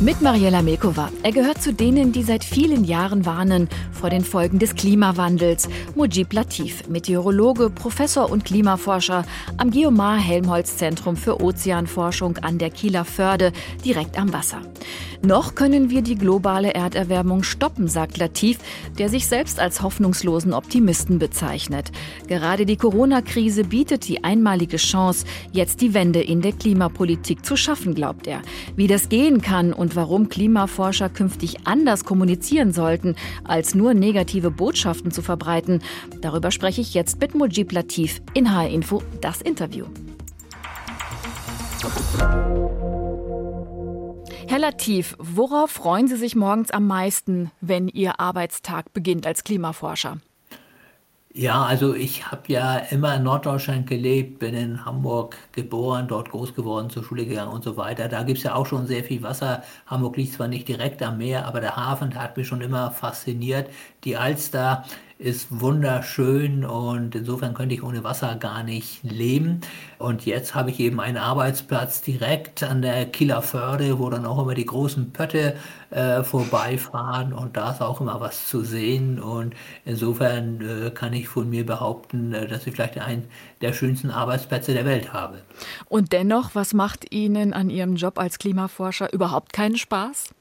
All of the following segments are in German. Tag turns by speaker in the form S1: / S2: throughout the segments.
S1: Mit Mariella Milkova. Er gehört zu denen, die seit vielen Jahren warnen vor den Folgen des Klimawandels. Mujib Latif, Meteorologe, Professor und Klimaforscher am Geomar-Helmholtz-Zentrum für Ozeanforschung an der Kieler Förde, direkt am Wasser. Noch können wir die globale Erderwärmung stoppen, sagt Latif, der sich selbst als hoffnungslosen Optimisten bezeichnet. Gerade die Corona-Krise bietet die einmalige Chance, jetzt die Wende in der Klimapolitik zu schaffen, glaubt er. Wie das gehen kann und warum Klimaforscher künftig anders kommunizieren sollten, als nur negative Botschaften zu verbreiten, darüber spreche ich jetzt mit Mujib Latif in HR Info, das Interview. Herr Latif, worauf freuen Sie sich morgens am meisten, wenn Ihr Arbeitstag beginnt als Klimaforscher?
S2: Ja, also ich habe ja immer in Norddeutschland gelebt, bin in Hamburg geboren, dort groß geworden, zur Schule gegangen und so weiter. Da gibt es ja auch schon sehr viel Wasser. Hamburg liegt zwar nicht direkt am Meer, aber der Hafen hat mich schon immer fasziniert. Die Alster ist wunderschön und insofern könnte ich ohne Wasser gar nicht leben. Und jetzt habe ich eben einen Arbeitsplatz direkt an der Kieler Förde, wo dann auch immer die großen Pötte äh, vorbeifahren und da ist auch immer was zu sehen. Und insofern äh, kann ich von mir behaupten, äh, dass ich vielleicht einen der schönsten Arbeitsplätze der Welt habe.
S1: Und dennoch, was macht Ihnen an Ihrem Job als Klimaforscher überhaupt keinen Spaß?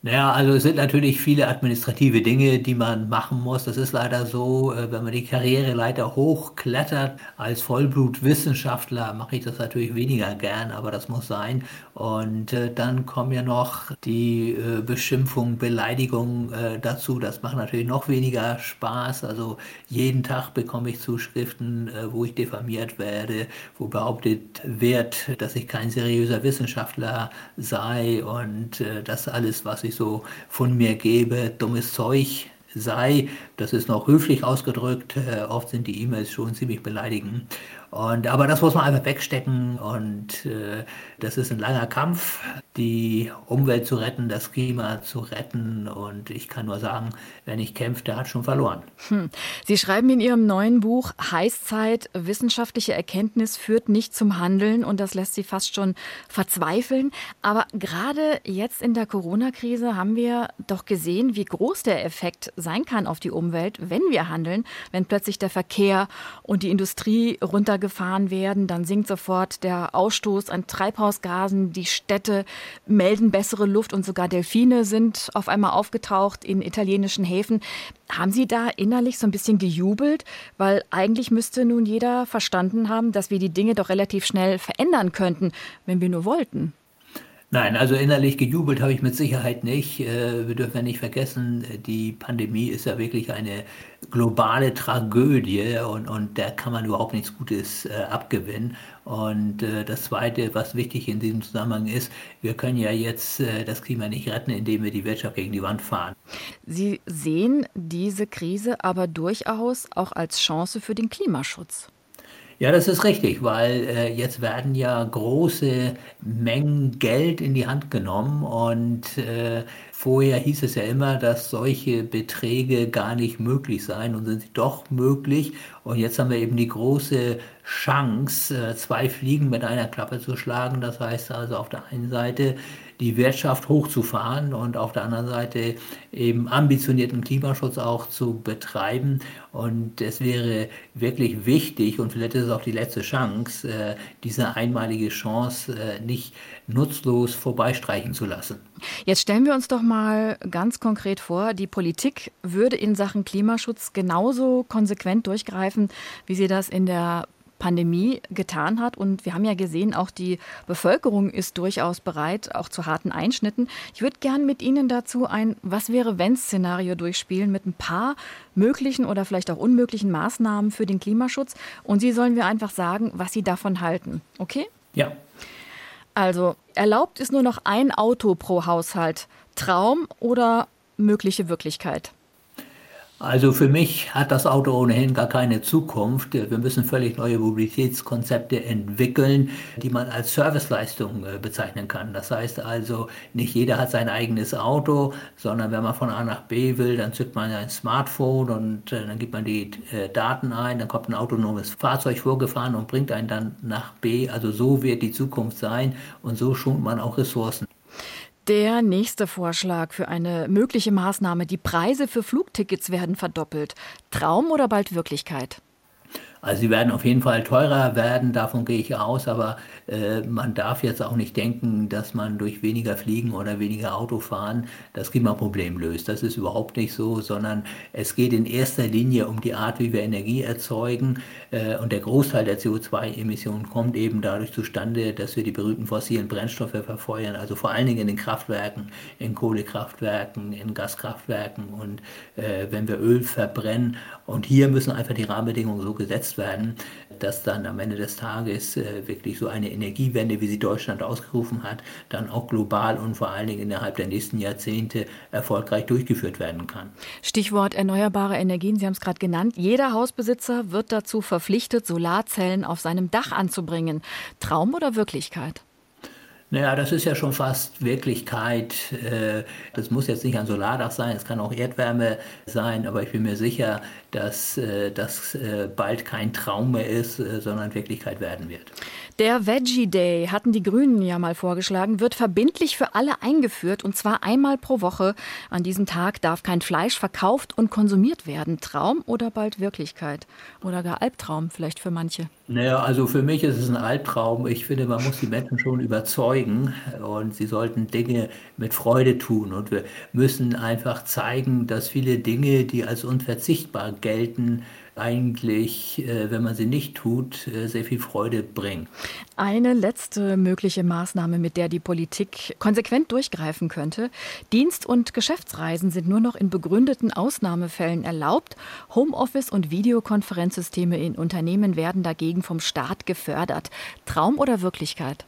S2: Naja, also es sind natürlich viele administrative Dinge, die man machen muss. Das ist leider so, äh, wenn man die Karriereleiter hochklettert. Als Vollblutwissenschaftler mache ich das natürlich weniger gern, aber das muss sein. Und äh, dann kommen ja noch die äh, Beschimpfungen, Beleidigungen dazu. Das macht natürlich noch weniger Spaß. Also jeden Tag bekomme ich Zuschriften, wo ich diffamiert werde, wo behauptet wird, dass ich kein seriöser Wissenschaftler sei und das alles, was ich ich so von mir gebe, dummes Zeug sei. Das ist noch höflich ausgedrückt. Äh, oft sind die E-Mails schon ziemlich beleidigend. Und, aber das muss man einfach wegstecken und äh, das ist ein langer Kampf, die Umwelt zu retten, das Klima zu retten. Und ich kann nur sagen, wer nicht kämpft, der hat schon verloren.
S1: Hm. Sie schreiben in Ihrem neuen Buch Heißzeit, wissenschaftliche Erkenntnis führt nicht zum Handeln und das lässt Sie fast schon verzweifeln. Aber gerade jetzt in der Corona-Krise haben wir doch gesehen, wie groß der Effekt sein kann auf die Umwelt, wenn wir handeln, wenn plötzlich der Verkehr und die Industrie runter gefahren werden, dann sinkt sofort der Ausstoß an Treibhausgasen, die Städte melden bessere Luft und sogar Delfine sind auf einmal aufgetaucht in italienischen Häfen. Haben Sie da innerlich so ein bisschen gejubelt? Weil eigentlich müsste nun jeder verstanden haben, dass wir die Dinge doch relativ schnell verändern könnten, wenn wir nur wollten.
S2: Nein, also innerlich gejubelt habe ich mit Sicherheit nicht. Äh, wir dürfen ja nicht vergessen, die Pandemie ist ja wirklich eine globale Tragödie und, und da kann man überhaupt nichts Gutes äh, abgewinnen. Und äh, das Zweite, was wichtig in diesem Zusammenhang ist, wir können ja jetzt das Klima nicht retten, indem wir die Wirtschaft gegen die Wand fahren.
S1: Sie sehen diese Krise aber durchaus auch als Chance für den Klimaschutz.
S2: Ja, das ist richtig, weil äh, jetzt werden ja große Mengen Geld in die Hand genommen und äh, vorher hieß es ja immer, dass solche Beträge gar nicht möglich seien und sind sie doch möglich. Und jetzt haben wir eben die große Chance, äh, zwei Fliegen mit einer Klappe zu schlagen. Das heißt also auf der einen Seite die Wirtschaft hochzufahren und auf der anderen Seite eben ambitionierten Klimaschutz auch zu betreiben. Und es wäre wirklich wichtig und vielleicht ist es auch die letzte Chance, äh, diese einmalige Chance äh, nicht nutzlos vorbeistreichen zu lassen.
S1: Jetzt stellen wir uns doch mal ganz konkret vor, die Politik würde in Sachen Klimaschutz genauso konsequent durchgreifen, wie sie das in der Pandemie getan hat. Und wir haben ja gesehen, auch die Bevölkerung ist durchaus bereit, auch zu harten Einschnitten. Ich würde gern mit Ihnen dazu ein Was wäre wenn Szenario durchspielen mit ein paar möglichen oder vielleicht auch unmöglichen Maßnahmen für den Klimaschutz. Und Sie sollen mir einfach sagen, was Sie davon halten. Okay?
S2: Ja.
S1: Also, erlaubt ist nur noch ein Auto pro Haushalt. Traum oder mögliche Wirklichkeit?
S2: Also für mich hat das Auto ohnehin gar keine Zukunft. Wir müssen völlig neue Mobilitätskonzepte entwickeln, die man als Serviceleistung äh, bezeichnen kann. Das heißt also, nicht jeder hat sein eigenes Auto, sondern wenn man von A nach B will, dann zückt man ein Smartphone und äh, dann gibt man die äh, Daten ein, dann kommt ein autonomes Fahrzeug vorgefahren und bringt einen dann nach B. Also so wird die Zukunft sein und so schont man auch Ressourcen.
S1: Der nächste Vorschlag für eine mögliche Maßnahme. Die Preise für Flugtickets werden verdoppelt. Traum oder bald Wirklichkeit?
S2: Also sie werden auf jeden Fall teurer werden, davon gehe ich aus, aber äh, man darf jetzt auch nicht denken, dass man durch weniger Fliegen oder weniger Autofahren das Klimaproblem löst. Das ist überhaupt nicht so, sondern es geht in erster Linie um die Art, wie wir Energie erzeugen äh, und der Großteil der CO2-Emissionen kommt eben dadurch zustande, dass wir die berühmten fossilen Brennstoffe verfeuern, also vor allen Dingen in den Kraftwerken, in Kohlekraftwerken, in Gaskraftwerken und äh, wenn wir Öl verbrennen. Und hier müssen einfach die Rahmenbedingungen so gesetzt werden, dass dann am Ende des Tages äh, wirklich so eine Energiewende, wie sie Deutschland ausgerufen hat, dann auch global und vor allen Dingen innerhalb der nächsten Jahrzehnte erfolgreich durchgeführt werden kann.
S1: Stichwort erneuerbare Energien, Sie haben es gerade genannt. Jeder Hausbesitzer wird dazu verpflichtet, Solarzellen auf seinem Dach anzubringen. Traum oder Wirklichkeit?
S2: Naja, das ist ja schon fast Wirklichkeit. Äh, das muss jetzt nicht ein Solardach sein, es kann auch Erdwärme sein, aber ich bin mir sicher, dass äh, das äh, bald kein Traum mehr ist, sondern Wirklichkeit werden wird.
S1: Der Veggie Day hatten die Grünen ja mal vorgeschlagen, wird verbindlich für alle eingeführt und zwar einmal pro Woche. An diesem Tag darf kein Fleisch verkauft und konsumiert werden. Traum oder bald Wirklichkeit? Oder gar Albtraum vielleicht für manche?
S2: Naja, also für mich ist es ein Albtraum. Ich finde, man muss die Menschen schon überzeugen und sie sollten Dinge mit Freude tun. Und wir müssen einfach zeigen, dass viele Dinge, die als unverzichtbar gelten, eigentlich, äh, wenn man sie nicht tut, äh, sehr viel Freude bringen.
S1: Eine letzte mögliche Maßnahme, mit der die Politik konsequent durchgreifen könnte. Dienst- und Geschäftsreisen sind nur noch in begründeten Ausnahmefällen erlaubt. Homeoffice- und Videokonferenzsysteme in Unternehmen werden dagegen vom Staat gefördert. Traum oder Wirklichkeit?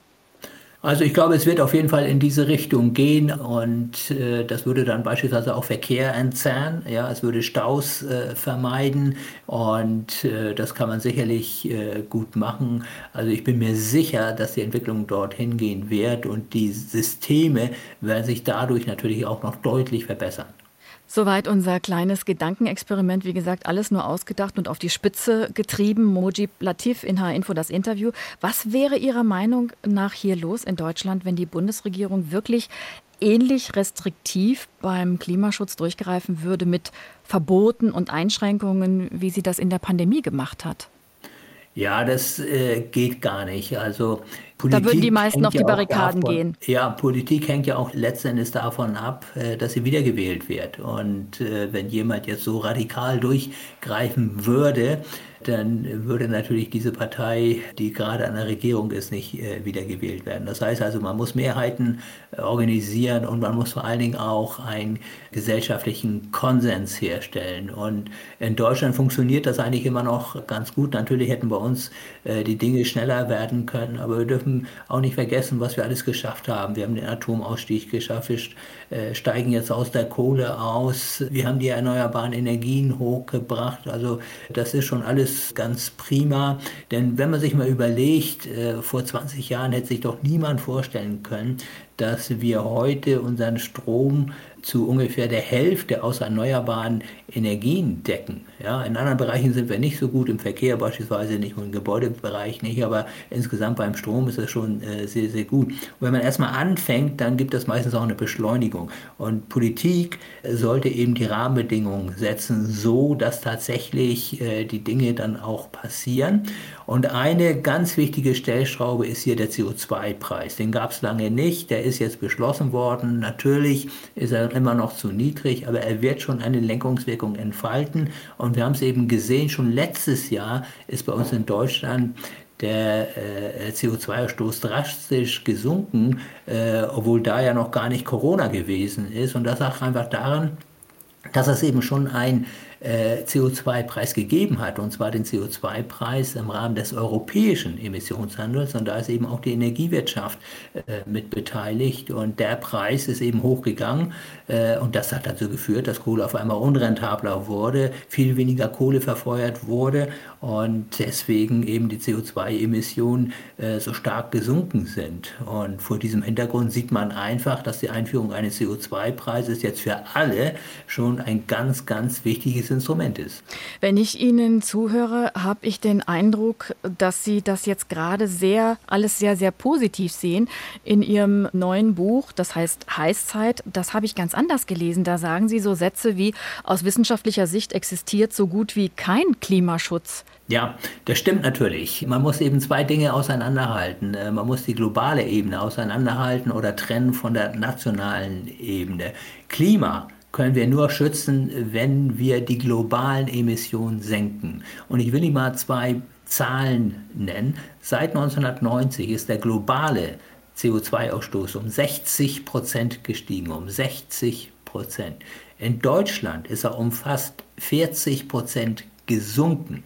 S2: Also ich glaube, es wird auf jeden Fall in diese Richtung gehen und äh, das würde dann beispielsweise auch Verkehr entzerren. Ja, es würde Staus äh, vermeiden und äh, das kann man sicherlich äh, gut machen. Also ich bin mir sicher, dass die Entwicklung dorthin gehen wird und die Systeme werden sich dadurch natürlich auch noch deutlich verbessern.
S1: Soweit unser kleines Gedankenexperiment. Wie gesagt, alles nur ausgedacht und auf die Spitze getrieben. Mojib Latif in H-Info das Interview. Was wäre Ihrer Meinung nach hier los in Deutschland, wenn die Bundesregierung wirklich ähnlich restriktiv beim Klimaschutz durchgreifen würde mit Verboten und Einschränkungen, wie sie das in der Pandemie gemacht hat?
S2: Ja, das äh, geht gar nicht. Also
S1: Politik da würden die meisten auf die Barrikaden
S2: davon,
S1: gehen.
S2: Ja, Politik hängt ja auch letztendlich davon ab, äh, dass sie wiedergewählt wird. Und äh, wenn jemand jetzt so radikal durchgreifen würde, dann würde natürlich diese Partei, die gerade an der Regierung ist, nicht äh, wiedergewählt werden. Das heißt also, man muss Mehrheiten organisieren und man muss vor allen Dingen auch einen gesellschaftlichen Konsens herstellen. Und in Deutschland funktioniert das eigentlich immer noch ganz gut. Natürlich hätten bei uns äh, die Dinge schneller werden können, aber wir dürfen auch nicht vergessen, was wir alles geschafft haben. Wir haben den Atomausstieg geschafft, wir äh, steigen jetzt aus der Kohle aus, wir haben die erneuerbaren Energien hochgebracht. Also das ist schon alles ganz prima. Denn wenn man sich mal überlegt, äh, vor 20 Jahren hätte sich doch niemand vorstellen können, dass wir heute unseren Strom zu ungefähr der Hälfte aus erneuerbaren Energien decken. Ja, in anderen Bereichen sind wir nicht so gut, im Verkehr beispielsweise nicht und im Gebäudebereich nicht, aber insgesamt beim Strom ist es schon äh, sehr, sehr gut. Und wenn man erstmal anfängt, dann gibt es meistens auch eine Beschleunigung. Und Politik sollte eben die Rahmenbedingungen setzen, so dass tatsächlich äh, die Dinge dann auch passieren. Und eine ganz wichtige Stellschraube ist hier der CO2-Preis. Den gab es lange nicht, der ist jetzt beschlossen worden. Natürlich ist er immer noch zu niedrig, aber er wird schon eine Lenkungswirkung entfalten. Und wir haben es eben gesehen, schon letztes Jahr ist bei uns in Deutschland der äh, CO2-Ausstoß drastisch gesunken, äh, obwohl da ja noch gar nicht Corona gewesen ist. Und das lag einfach daran, dass es eben schon ein äh, CO2-Preis gegeben hat, und zwar den CO2-Preis im Rahmen des europäischen Emissionshandels. Und da ist eben auch die Energiewirtschaft äh, mit beteiligt. Und der Preis ist eben hochgegangen. Äh, und das hat dazu geführt, dass Kohle auf einmal unrentabler wurde, viel weniger Kohle verfeuert wurde und deswegen eben die CO2-Emissionen äh, so stark gesunken sind. Und vor diesem Hintergrund sieht man einfach, dass die Einführung eines CO2-Preises jetzt für alle schon ein ganz, ganz wichtiges Instrument ist.
S1: Wenn ich Ihnen zuhöre, habe ich den Eindruck, dass Sie das jetzt gerade sehr, alles sehr, sehr positiv sehen. In Ihrem neuen Buch, das heißt Heißzeit, das habe ich ganz anders gelesen. Da sagen Sie so Sätze wie, aus wissenschaftlicher Sicht existiert so gut wie kein Klimaschutz.
S2: Ja, das stimmt natürlich. Man muss eben zwei Dinge auseinanderhalten. Äh, man muss die globale Ebene auseinanderhalten oder trennen von der nationalen Ebene. Klima können wir nur schützen, wenn wir die globalen Emissionen senken. Und ich will Ihnen mal zwei Zahlen nennen. Seit 1990 ist der globale CO2-Ausstoß um 60 Prozent gestiegen, um 60 Prozent. In Deutschland ist er um fast 40 Prozent gesunken.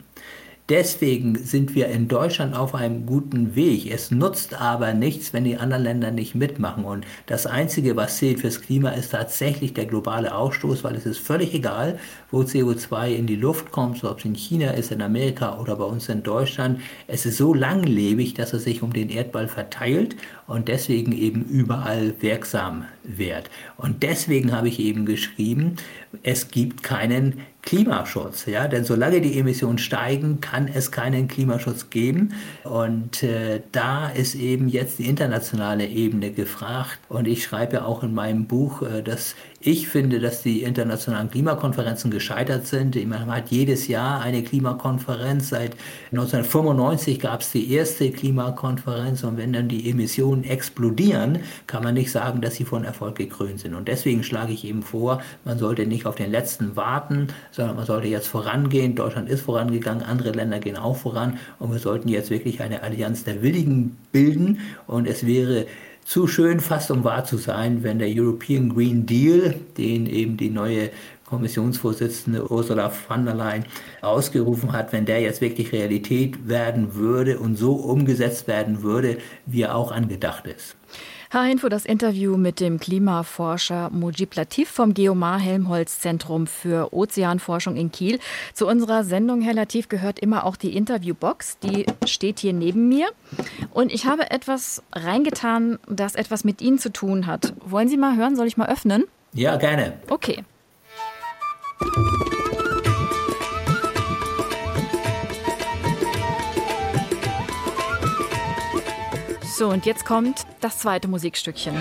S2: Deswegen sind wir in Deutschland auf einem guten Weg. Es nutzt aber nichts, wenn die anderen Länder nicht mitmachen. Und das Einzige, was zählt fürs Klima, ist tatsächlich der globale Ausstoß, weil es ist völlig egal, wo CO2 in die Luft kommt, so ob es in China ist, in Amerika oder bei uns in Deutschland. Es ist so langlebig, dass es sich um den Erdball verteilt und deswegen eben überall wirksam wird. Und deswegen habe ich eben geschrieben, es gibt keinen Klimaschutz. Ja? Denn solange die Emissionen steigen, kann es keinen Klimaschutz geben. Und äh, da ist eben jetzt die internationale Ebene gefragt. Und ich schreibe ja auch in meinem Buch, äh, dass ich finde, dass die internationalen Klimakonferenzen gescheitert sind. Man hat jedes Jahr eine Klimakonferenz. Seit 1995 gab es die erste Klimakonferenz. Und wenn dann die Emissionen explodieren, kann man nicht sagen, dass sie von Erfolg gekrönt sind. Und deswegen schlage ich eben vor, man sollte nicht auf den letzten warten, sondern man sollte jetzt vorangehen. Deutschland ist vorangegangen, andere Länder gehen auch voran. Und wir sollten jetzt wirklich eine Allianz der Willigen bilden. Und es wäre zu schön fast um wahr zu sein, wenn der European Green Deal, den eben die neue Kommissionsvorsitzende Ursula von der Leyen ausgerufen hat, wenn der jetzt wirklich Realität werden würde und so umgesetzt werden würde, wie er auch angedacht ist.
S1: H-Info das Interview mit dem Klimaforscher Mujib Latif vom Geomar Helmholtz Zentrum für Ozeanforschung in Kiel. Zu unserer Sendung, Herr Latif, gehört immer auch die Interviewbox. Die steht hier neben mir. Und ich habe etwas reingetan, das etwas mit Ihnen zu tun hat. Wollen Sie mal hören? Soll ich mal öffnen?
S2: Ja, gerne.
S1: Okay. So, und jetzt kommt das zweite Musikstückchen.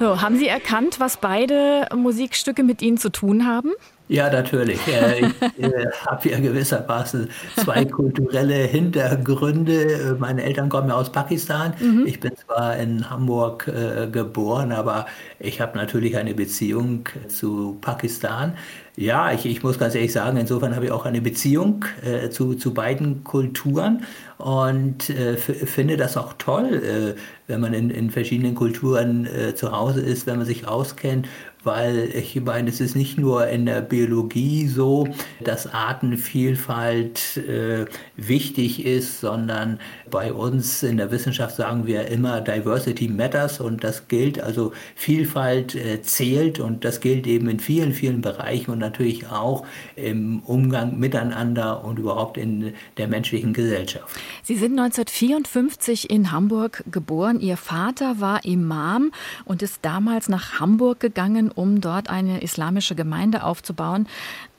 S1: So, haben Sie erkannt, was beide Musikstücke mit Ihnen zu tun haben?
S2: Ja, natürlich. Ich äh, habe ja gewissermaßen zwei kulturelle Hintergründe. Meine Eltern kommen ja aus Pakistan. Mhm. Ich bin zwar in Hamburg äh, geboren, aber ich habe natürlich eine Beziehung zu Pakistan. Ja, ich, ich muss ganz ehrlich sagen, insofern habe ich auch eine Beziehung äh, zu, zu beiden Kulturen und äh, finde das auch toll, äh, wenn man in, in verschiedenen Kulturen äh, zu Hause ist, wenn man sich auskennt weil ich meine, es ist nicht nur in der Biologie so, dass Artenvielfalt äh, wichtig ist, sondern bei uns in der Wissenschaft sagen wir immer, Diversity matters und das gilt, also Vielfalt äh, zählt und das gilt eben in vielen, vielen Bereichen und natürlich auch im Umgang miteinander und überhaupt in der menschlichen Gesellschaft.
S1: Sie sind 1954 in Hamburg geboren. Ihr Vater war Imam und ist damals nach Hamburg gegangen, um dort eine islamische Gemeinde aufzubauen.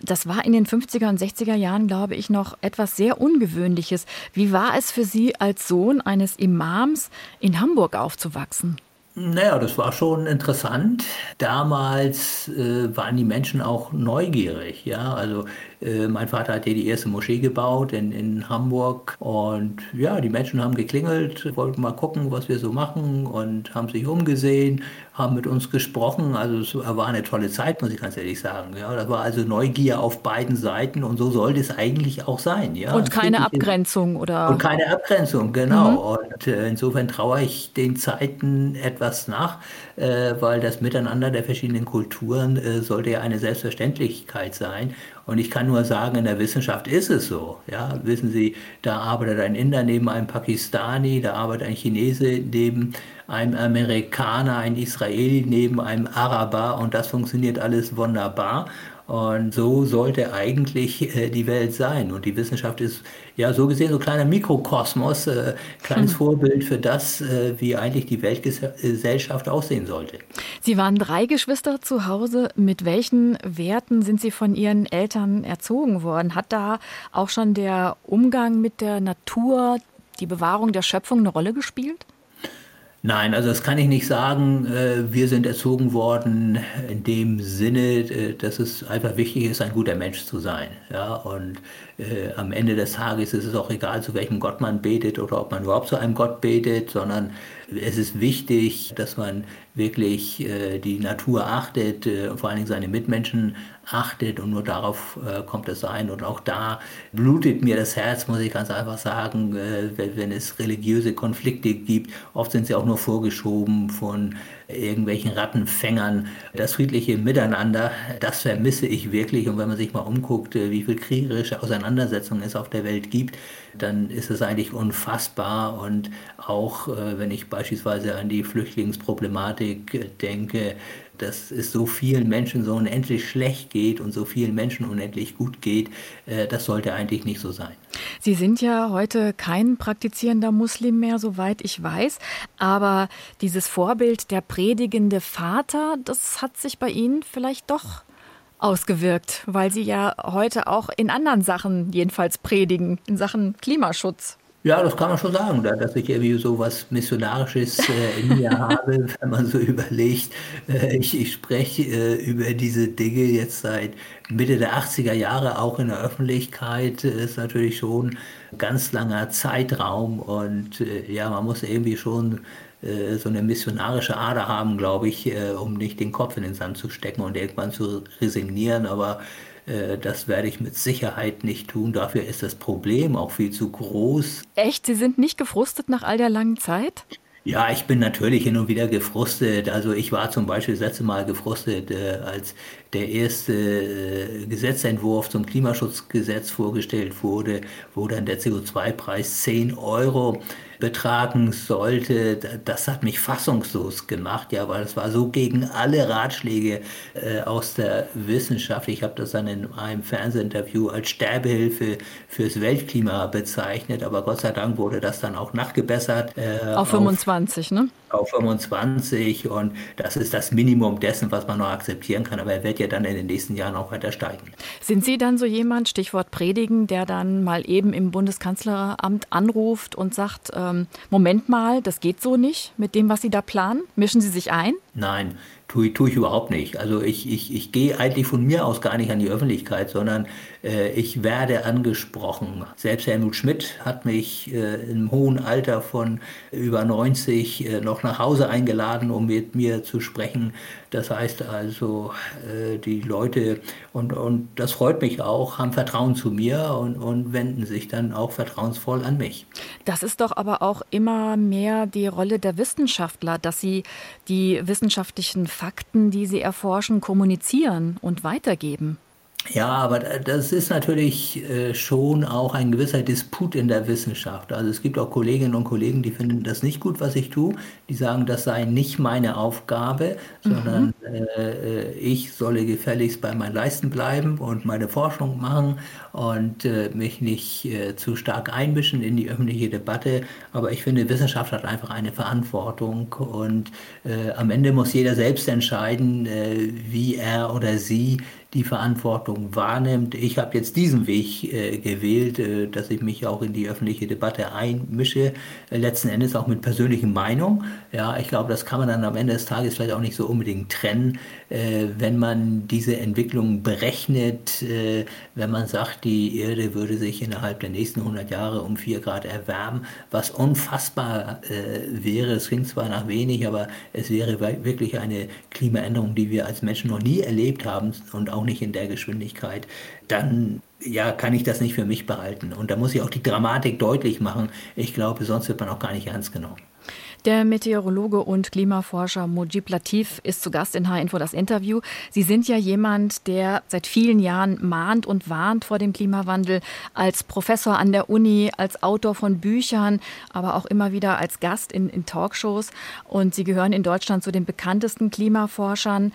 S1: Das war in den 50er und 60er Jahren, glaube ich, noch etwas sehr Ungewöhnliches. Wie war es für Sie als Sohn eines Imams in Hamburg aufzuwachsen?
S2: Naja, das war schon interessant. Damals äh, waren die Menschen auch neugierig. Ja? Also Äh, mein Vater hat hier die erste Moschee gebaut in, in Hamburg und ja, die Menschen haben geklingelt, wollten mal gucken, was wir so machen und haben sich umgesehen, haben mit uns gesprochen. Also es war eine tolle Zeit, muss ich ganz ehrlich sagen. Ja, das war also Neugier auf beiden Seiten und so sollte es eigentlich auch sein. Ja.
S1: Und keine Abgrenzung oder?
S2: Und keine Abgrenzung, genau. Mhm. Und äh, insofern traue ich den Zeiten etwas nach, äh, weil das Miteinander der verschiedenen Kulturen äh, sollte ja eine Selbstverständlichkeit sein. Und ich kann nur sagen, in der Wissenschaft ist es so. Ja, wissen Sie, da arbeitet ein Inder neben einem Pakistani, da arbeitet ein Chinese neben einem Amerikaner, ein Israeli neben einem Araber und das funktioniert alles wunderbar. Und so sollte eigentlich äh, die Welt sein. Und die Wissenschaft ist ja so gesehen so ein kleiner Mikrokosmos, äh, kleines hm. Vorbild für das, äh, wie eigentlich die Weltgesellschaft aussehen sollte.
S1: Sie waren drei Geschwister zu Hause. Mit welchen Werten sind Sie von Ihren Eltern erzogen worden? Hat da auch schon der Umgang mit der Natur, die Bewahrung der Schöpfung eine Rolle gespielt?
S2: Nein, also das kann ich nicht sagen. Äh, wir sind erzogen worden in dem Sinne, äh, dass es einfach wichtig ist, ein guter Mensch zu sein. Ja, und äh, am Ende des Tages ist es auch egal, zu welchem Gott man betet oder ob man überhaupt zu einem Gott betet, sondern es ist wichtig, dass man wirklich die Natur achtet, äh, vor allen Dingen seine Mitmenschen achtet und nur darauf äh, kommt es ein. Und auch da blutet mir das Herz, muss ich ganz einfach sagen, äh, wenn, wenn, es religiöse Konflikte gibt. Oft sind sie auch nur vorgeschoben von irgendwelchen Rattenfängern. Das friedliche Miteinander, das vermisse ich wirklich. Und wenn man sich mal umguckt, äh, wie viel kriegerische Auseinandersetzungen es auf der Welt gibt, dann ist es eigentlich unfassbar. Und auch äh, wenn ich beispielsweise an die Flüchtlingsproblematik äh, denke, dass es so vielen Menschen so unendlich schlecht geht und so vielen Menschen unendlich gut geht, das sollte eigentlich nicht so sein.
S1: Sie sind ja heute kein praktizierender Muslim mehr, soweit ich weiß. Aber dieses Vorbild der predigende Vater, das hat sich bei Ihnen vielleicht doch ausgewirkt, weil Sie ja heute auch in anderen Sachen jedenfalls predigen, in Sachen Klimaschutz.
S2: Ja, das kann man schon sagen, dass ich irgendwie so was Missionarisches äh, in mir habe, wenn man so überlegt. Äh, ich, ich spreche äh, über diese Dinge jetzt seit Mitte der 80er Jahre auch in der Öffentlichkeit. Ist natürlich schon ein ganz langer Zeitraum und ja, man muss irgendwie schon so eine missionarische Ader haben, glaube ich, um nicht den Kopf in den Sand zu stecken und irgendwann zu resignieren. Aber das werde ich mit Sicherheit nicht tun. Dafür ist das Problem auch viel zu groß.
S1: Echt? Sie sind nicht gefrustet nach all der langen Zeit?
S2: Ja, ich bin natürlich hin und wieder gefrustet. Also ich war zum Beispiel das letzte Mal gefrustet, äh, als der erste äh, Gesetzentwurf zum Klimaschutzgesetz vorgestellt wurde, wo dann der CO2-Preis 10 Euro betragen sollte, das hat mich fassungslos gemacht, ja, weil es war so gegen alle Ratschläge äh, aus der Wissenschaft. Ich habe das dann in einem Fernsehinterview als Sterbehilfe fürs Weltklima bezeichnet, aber Gott sei Dank wurde das dann auch nachgebessert.
S1: Äh, auf 25, auf, ne?
S2: Auf 25 und das ist das Minimum dessen, was man noch akzeptieren kann, aber er wird ja dann in den nächsten Jahren auch weiter steigen.
S1: Sind Sie dann so jemand, Stichwort Predigen, der dann mal eben im Bundeskanzleramt anruft und sagt, äh, ähm, Moment mal, das geht so nicht mit dem, was Sie da planen? Mischen Sie sich ein?
S2: Nein, tue, tue ich überhaupt nicht. Also ich, ich, ich gehe eigentlich von mir aus gar nicht an die Öffentlichkeit, sondern äh, ich werde angesprochen. Selbst Helmut Schmidt hat mich äh, im hohen Alter von über 90 äh, noch nach Hause eingeladen, um mit mir zu sprechen. Das heißt also, äh, die Leute, und, und das freut mich auch, haben Vertrauen zu mir und, und wenden sich dann auch vertrauensvoll an mich.
S1: Das ist doch aber auch immer mehr die Rolle der Wissenschaftler, dass sie die wissenschaftlichen Fakten, die sie erforschen, kommunizieren und weitergeben.
S2: Ja, aber das ist natürlich äh, schon auch ein gewisser Disput in der Wissenschaft. Also es gibt auch Kolleginnen und Kollegen, die finden das nicht gut, was ich tue. Die sagen, das sei nicht meine Aufgabe, mhm. sondern äh, ich solle gefälligst bei meinen Leisten bleiben und meine Forschung machen und äh, mich nicht äh, zu stark einmischen in die öffentliche Debatte. Aber ich finde, Wissenschaft hat einfach eine Verantwortung und äh, am Ende muss jeder selbst entscheiden, äh, wie er oder sie die Verantwortung wahrnimmt. Ich habe jetzt diesen Weg äh, gewählt, äh, dass ich mich auch in die öffentliche Debatte einmische, äh, letzten Endes auch mit persönlichen Meinung. Ja, ich glaube, das kann man dann am Ende des Tages vielleicht auch nicht so unbedingt trennen, äh, wenn man diese Entwicklung berechnet, äh, wenn man sagt, die Erde würde sich innerhalb der nächsten 100 Jahre um 4 Grad erwärmen, was unfassbar äh, wäre. Es klingt zwar nach wenig, aber es wäre wirklich eine Klimaänderung, die wir als Menschen noch nie erlebt haben und auch nicht in der Geschwindigkeit. Dann ja, kann ich das nicht für mich behalten. Und da muss ich auch die Dramatik deutlich machen. Ich glaube, sonst wird man auch gar nicht ernst genommen.
S1: Der Meteorologe und Klimaforscher Mojib Latif ist zu Gast in H-Info das Interview. Sie sind ja jemand, der seit vielen Jahren mahnt und warnt vor dem Klimawandel als Professor an der Uni, als Autor von Büchern, aber auch immer wieder als Gast in, in Talkshows. Und Sie gehören in Deutschland zu den bekanntesten Klimaforschern.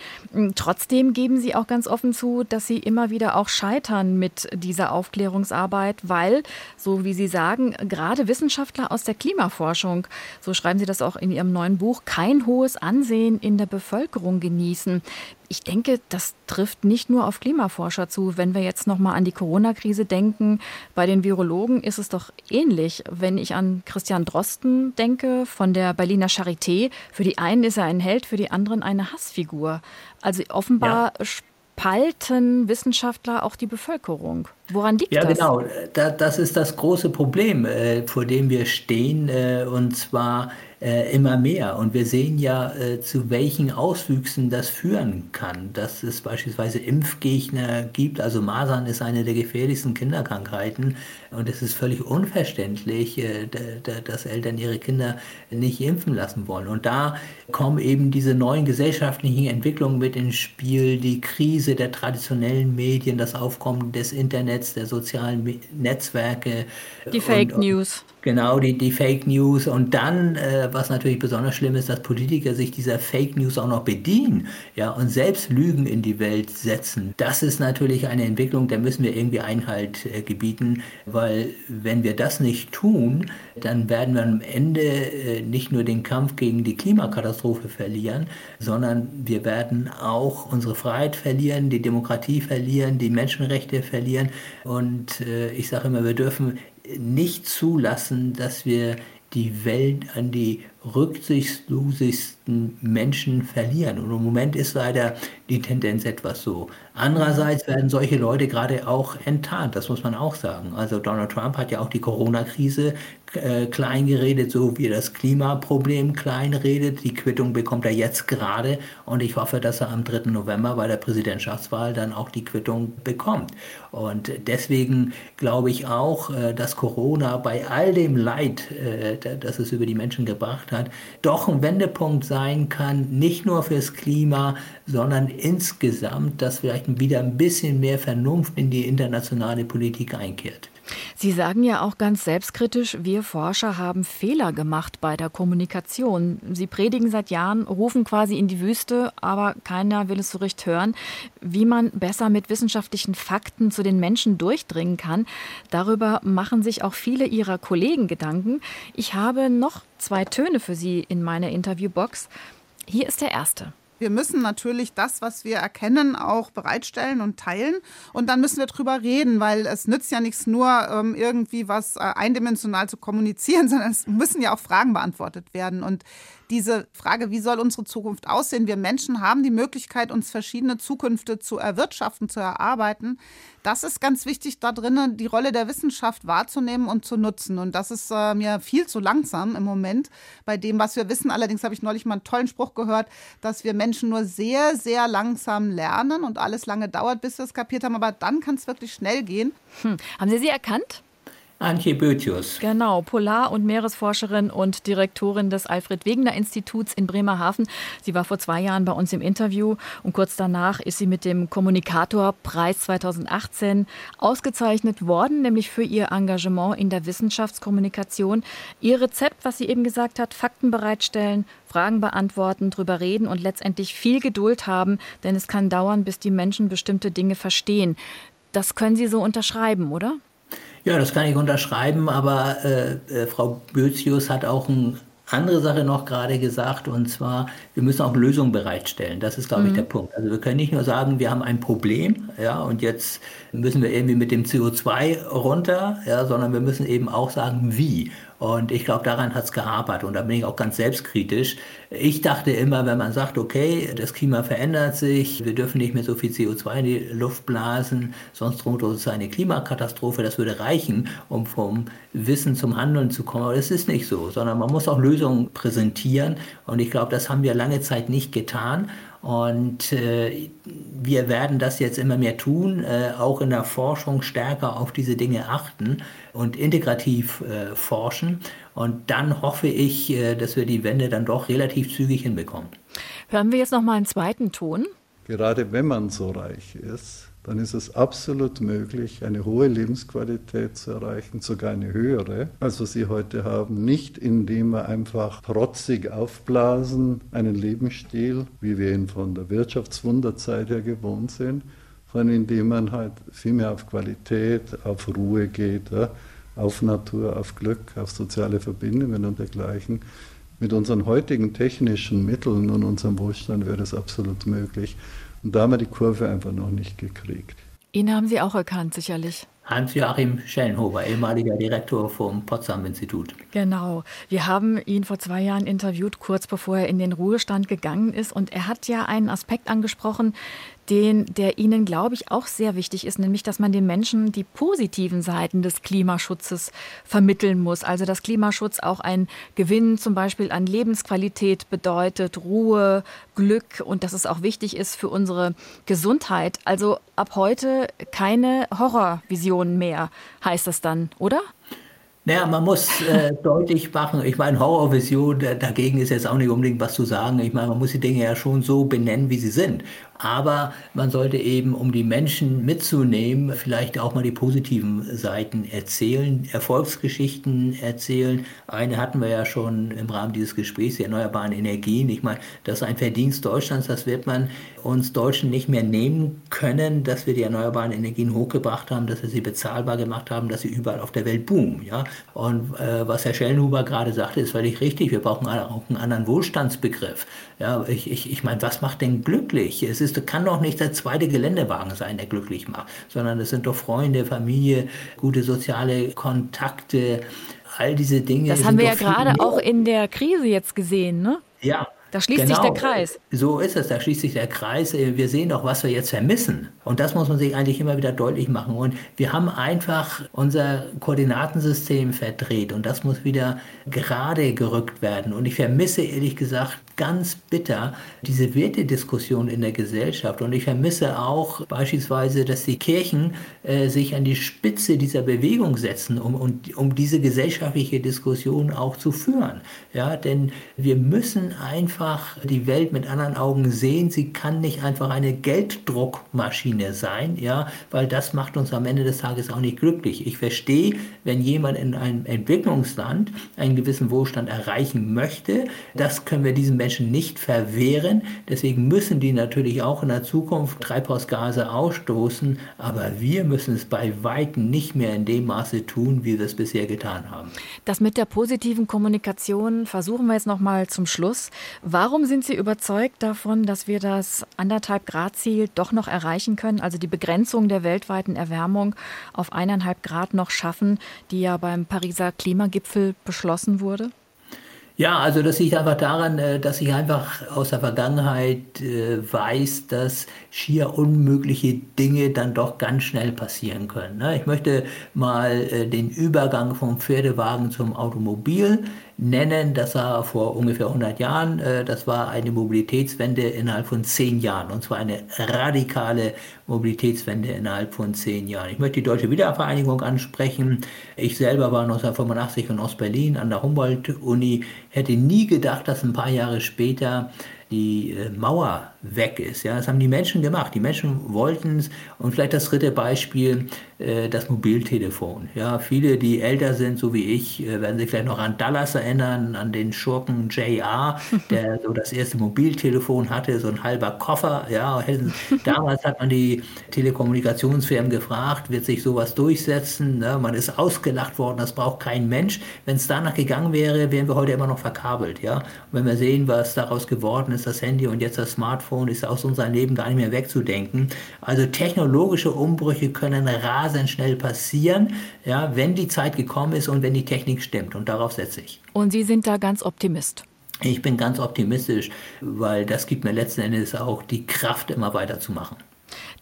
S1: Trotzdem geben Sie auch ganz offen zu, dass Sie immer wieder auch scheitern mit dieser Aufklärungsarbeit, weil, so wie Sie sagen, gerade Wissenschaftler aus der Klimaforschung, so schreiben Sie das das auch in Ihrem neuen Buch, kein hohes Ansehen in der Bevölkerung genießen. Ich denke, das trifft nicht nur auf Klimaforscher zu. Wenn wir jetzt noch mal an die Corona-Krise denken, bei den Virologen ist es doch ähnlich. Wenn ich an Christian Drosten denke von der Berliner Charité, für die einen ist er ein Held, für die anderen eine Hassfigur. Also offenbar ja spalten Wissenschaftler auch die Bevölkerung. Woran liegt
S2: ja,
S1: das?
S2: Ja, genau. das ist das große Problem, äh, vor dem wir stehen. Äh, und zwar äh, immer mehr. Und wir sehen ja, äh, zu welchen Auswüchsen das führen kann. Dass es beispielsweise Impfgegner gibt. Also Masern ist eine der gefährlichsten Kinderkrankheiten. Und es ist völlig unverständlich, äh, dass Eltern ihre Kinder nicht impfen lassen wollen. Und da kommen eben diese neuen gesellschaftlichen Entwicklungen mit ins Spiel. Die Krise der traditionellen Medien, das Aufkommen des Internets, der sozialen Netzwerke.
S1: Die Fake und, News.
S2: Genau, die, die Fake News. Und dann, äh, was natürlich besonders schlimm ist, dass Politiker sich dieser Fake News auch noch bedienen ja, und selbst Lügen in die Welt setzen. Das ist natürlich eine Entwicklung, der müssen wir irgendwie Einhalt äh, gebieten, weil wenn wir das nicht tun, dann werden wir am Ende äh, nicht nur den Kampf gegen die Klimakatastrophe verlieren, sondern wir werden auch unsere Freiheit verlieren, die Demokratie verlieren, die Menschenrechte verlieren. Und äh, ich sage immer, wir dürfen nicht zulassen, dass wir die Welt an die rücksichtslosigsten Menschen verlieren. Und im Moment ist leider die Tendenz etwas so. Andererseits werden solche Leute gerade auch enttarnt, das muss man auch sagen. Also Donald Trump hat ja auch die Corona-Krise äh, kleingeredet, so wie er das Klimaproblem kleinredet. Die Quittung bekommt er jetzt gerade und ich hoffe, dass er am 3. November bei der Präsidentschaftswahl dann auch die Quittung bekommt. Und deswegen glaube ich auch, äh, dass Corona bei all dem Leid, äh, das es über die Menschen gebracht hat, doch ein Wendepunkt sein kann, nicht nur fürs Klima, sondern insgesamt, dass vielleicht wieder ein bisschen mehr Vernunft in die internationale Politik einkehrt.
S1: Sie sagen ja auch ganz selbstkritisch, wir Forscher haben Fehler gemacht bei der Kommunikation. Sie predigen seit Jahren, rufen quasi in die Wüste, aber keiner will es so recht hören, wie man besser mit wissenschaftlichen Fakten zu den Menschen durchdringen kann. Darüber machen sich auch viele Ihrer Kollegen Gedanken. Ich habe noch zwei Töne für Sie in meiner Interviewbox. Hier ist der erste.
S3: Wir müssen natürlich das, was wir erkennen, auch bereitstellen und teilen. Und dann müssen wir drüber reden, weil es nützt ja nichts nur ähm, irgendwie was äh, eindimensional zu kommunizieren, sondern es müssen ja auch Fragen beantwortet werden. Und diese Frage, wie soll unsere Zukunft aussehen? Wir Menschen haben die Möglichkeit, uns verschiedene Zukünfte zu erwirtschaften, zu erarbeiten. Das ist ganz wichtig, da drinnen die Rolle der Wissenschaft wahrzunehmen und zu nutzen. Und das ist äh, mir viel zu langsam im Moment bei dem, was wir wissen. Allerdings habe ich neulich mal einen tollen Spruch gehört, dass wir Menschen nur sehr, sehr langsam lernen und alles lange dauert, bis wir es kapiert haben. Aber dann kann es wirklich schnell gehen.
S1: Hm. Haben Sie sie erkannt?
S2: Antje Bötius.
S1: Genau, Polar- und Meeresforscherin und Direktorin des Alfred-Wegener-Instituts in Bremerhaven. Sie war vor zwei Jahren bei uns im Interview und kurz danach ist sie mit dem Kommunikatorpreis 2018 ausgezeichnet worden, nämlich für ihr Engagement in der Wissenschaftskommunikation. Ihr Rezept, was sie eben gesagt hat, Fakten bereitstellen, Fragen beantworten, drüber reden und letztendlich viel Geduld haben, denn es kann dauern, bis die Menschen bestimmte Dinge verstehen. Das können Sie so unterschreiben, oder?
S2: Ja, das kann ich unterschreiben, aber äh, äh, Frau Bözius hat auch ein andere Sache noch gerade gesagt, und zwar, wir müssen auch Lösungen bereitstellen. Das ist, glaube mhm. ich, der Punkt. Also wir können nicht nur sagen, wir haben ein Problem, ja, und jetzt müssen wir irgendwie mit dem CO2 runter, ja, sondern wir müssen eben auch sagen, wie. Und ich glaube, daran hat es gehapert. Und da bin ich auch ganz selbstkritisch. Ich dachte immer, wenn man sagt, okay, das Klima verändert sich, wir dürfen nicht mehr so viel CO2 in die Luft blasen, sonst droht uns eine Klimakatastrophe, das würde reichen, um vom Wissen zum Handeln zu kommen. Aber das ist nicht so, sondern man muss auch Lösungen präsentieren. Und ich glaube, das haben wir lange Zeit nicht getan. Und äh, wir werden das jetzt immer mehr tun, äh, auch in der Forschung stärker auf diese Dinge achten und integrativ äh, forschen. Und dann hoffe ich, äh, dass wir die Wende dann doch relativ zügig hinbekommen.
S1: Hören wir jetzt noch mal einen zweiten Ton.
S4: Gerade wenn man so reich ist, dann ist es absolut möglich, eine hohe Lebensqualität zu erreichen, sogar eine höhere, als wir sie heute haben. Nicht indem wir einfach trotzig aufblasen, einen Lebensstil, wie wir ihn von der Wirtschaftswunderzeit her gewohnt sind, sondern indem man halt viel mehr auf Qualität, auf Ruhe geht, auf Natur, auf Glück, auf soziale Verbindungen und dergleichen. Mit unseren heutigen technischen Mitteln und unserem Wohlstand wäre das absolut möglich. Und da haben wir die Kurve einfach noch nicht gekriegt.
S1: Ihn haben Sie auch erkannt, sicherlich.
S2: Hans-Joachim Schellenhofer, ehemaliger Direktor vom Potsdam-Institut.
S1: Genau. Wir haben ihn vor zwei Jahren interviewt, kurz bevor er in den Ruhestand gegangen ist. Und er hat ja einen Aspekt angesprochen, den, der Ihnen, glaube ich, auch sehr wichtig ist, nämlich, dass man den Menschen die positiven Seiten des Klimaschutzes vermitteln muss. Also, dass Klimaschutz auch ein Gewinn zum Beispiel an Lebensqualität bedeutet, Ruhe, Glück und dass es auch wichtig ist für unsere Gesundheit. Also ab heute keine Horrorvisionen mehr, heißt das dann, oder?
S2: Naja, man muss äh, deutlich machen, ich meine, Horrorvision, dagegen ist jetzt auch nicht unbedingt was zu sagen. Ich meine, man muss die Dinge ja schon so benennen, wie sie sind. Aber man sollte eben, um die Menschen mitzunehmen, vielleicht auch mal die positiven Seiten erzählen, Erfolgsgeschichten erzählen. Eine hatten wir ja schon im Rahmen dieses Gesprächs, die erneuerbaren Energien. Ich meine, das ist ein Verdienst Deutschlands, das wird man uns Deutschen nicht mehr nehmen können, dass wir die erneuerbaren Energien hochgebracht haben, dass wir sie bezahlbar gemacht haben, dass sie überall auf der Welt boomen. Ja? Und äh, was Herr Schellenhuber gerade sagte, ist völlig richtig. Wir brauchen auch einen anderen Wohlstandsbegriff. Ja, ich, ich, ich meine, was macht denn glücklich? Es ist, kann doch nicht der zweite Geländewagen sein, der glücklich macht, sondern es sind doch Freunde, Familie, gute soziale Kontakte, all diese Dinge.
S1: Das haben wir ja gerade auch in der Krise jetzt gesehen, ne?
S2: Ja,
S1: da schließt genau. sich der Kreis.
S2: So ist es, da schließt sich der Kreis. Wir sehen doch, was wir jetzt vermissen. Und das muss man sich eigentlich immer wieder deutlich machen. Und wir haben einfach unser Koordinatensystem verdreht und das muss wieder gerade gerückt werden. Und ich vermisse ehrlich gesagt ganz bitter diese Wertediskussion in der Gesellschaft. Und ich vermisse auch beispielsweise, dass die Kirchen äh, sich an die Spitze dieser Bewegung setzen, um, um, um diese gesellschaftliche Diskussion auch zu führen. Ja, denn wir müssen einfach die Welt mit anderen Augen sehen. Sie kann nicht einfach eine Gelddruckmaschine sein, ja, weil das macht uns am Ende des Tages auch nicht glücklich. Ich verstehe, wenn jemand in einem Entwicklungsland einen gewissen Wohlstand erreichen möchte, das können wir diesem Menschen nicht verwehren. Deswegen müssen die natürlich auch in der Zukunft Treibhausgase ausstoßen, aber wir müssen es bei weitem nicht mehr in dem Maße tun, wie wir es bisher getan haben.
S1: Das mit der positiven Kommunikation versuchen wir jetzt noch mal zum Schluss. Warum sind Sie überzeugt davon, dass wir das anderthalb Grad Ziel doch noch erreichen können, also die Begrenzung der weltweiten Erwärmung auf eineinhalb Grad noch schaffen, die ja beim Pariser Klimagipfel beschlossen wurde?
S2: Ja, also das liegt einfach daran, äh, dass ich einfach aus der Vergangenheit äh, weiß, dass schier unmögliche Dinge dann doch ganz schnell passieren können. Ne? Ich möchte mal äh, den Übergang vom Pferdewagen zum Automobil nennen. Das war vor ungefähr 100 Jahren. Äh, das war eine Mobilitätswende innerhalb von zehn Jahren. Und zwar eine radikale Mobilitätswende innerhalb von zehn Jahren. Ich möchte die Deutsche Wiedervereinigung ansprechen. Ich selber war 1985 in Ostberlin an der Humboldt-Uni. Hätte nie gedacht, dass ein paar Jahre später die äh, Mauer weg ist. Ja, das haben die Menschen gemacht. Die Menschen wollten es. Und vielleicht das dritte Beispiel, äh, das Mobiltelefon. Ja, viele, die älter sind, so wie ich, äh, werden sich vielleicht noch an Dallas erinnern, an den Schurken JR, der so das erste Mobiltelefon hatte, so ein halber Koffer. Ja, damals hat man die Telekommunikationsfirmen gefragt, wird sich sowas durchsetzen? Ne? Man ist ausgelacht worden, das braucht kein Mensch. Wenn es danach gegangen wäre, wären wir heute immer noch verkabelt. Ja? Und wenn wir sehen, was daraus geworden ist, das Handy und jetzt das Smartphone, ist aus unserem Leben gar nicht mehr wegzudenken. Also technologische Umbrüche können rasend schnell passieren, ja, wenn die Zeit gekommen ist und wenn die Technik stimmt. Und darauf setze ich.
S1: Und Sie sind da ganz Optimist.
S2: Ich bin ganz optimistisch, weil das gibt mir letzten Endes auch die Kraft, immer weiterzumachen.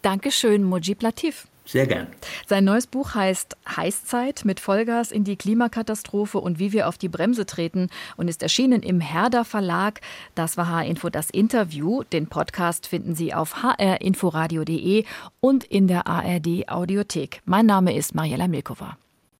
S1: Dankeschön, Mujib Latif.
S2: Sehr gern.
S1: Sein neues Buch heißt Heißzeit mit Vollgas in die Klimakatastrophe und wie wir auf die Bremse treten und ist erschienen im Herder Verlag. Das war H-Info das Interview. Den Podcast finden Sie auf hrinforadio.de und in der ARD Audiothek. Mein Name ist Mariella Milkova.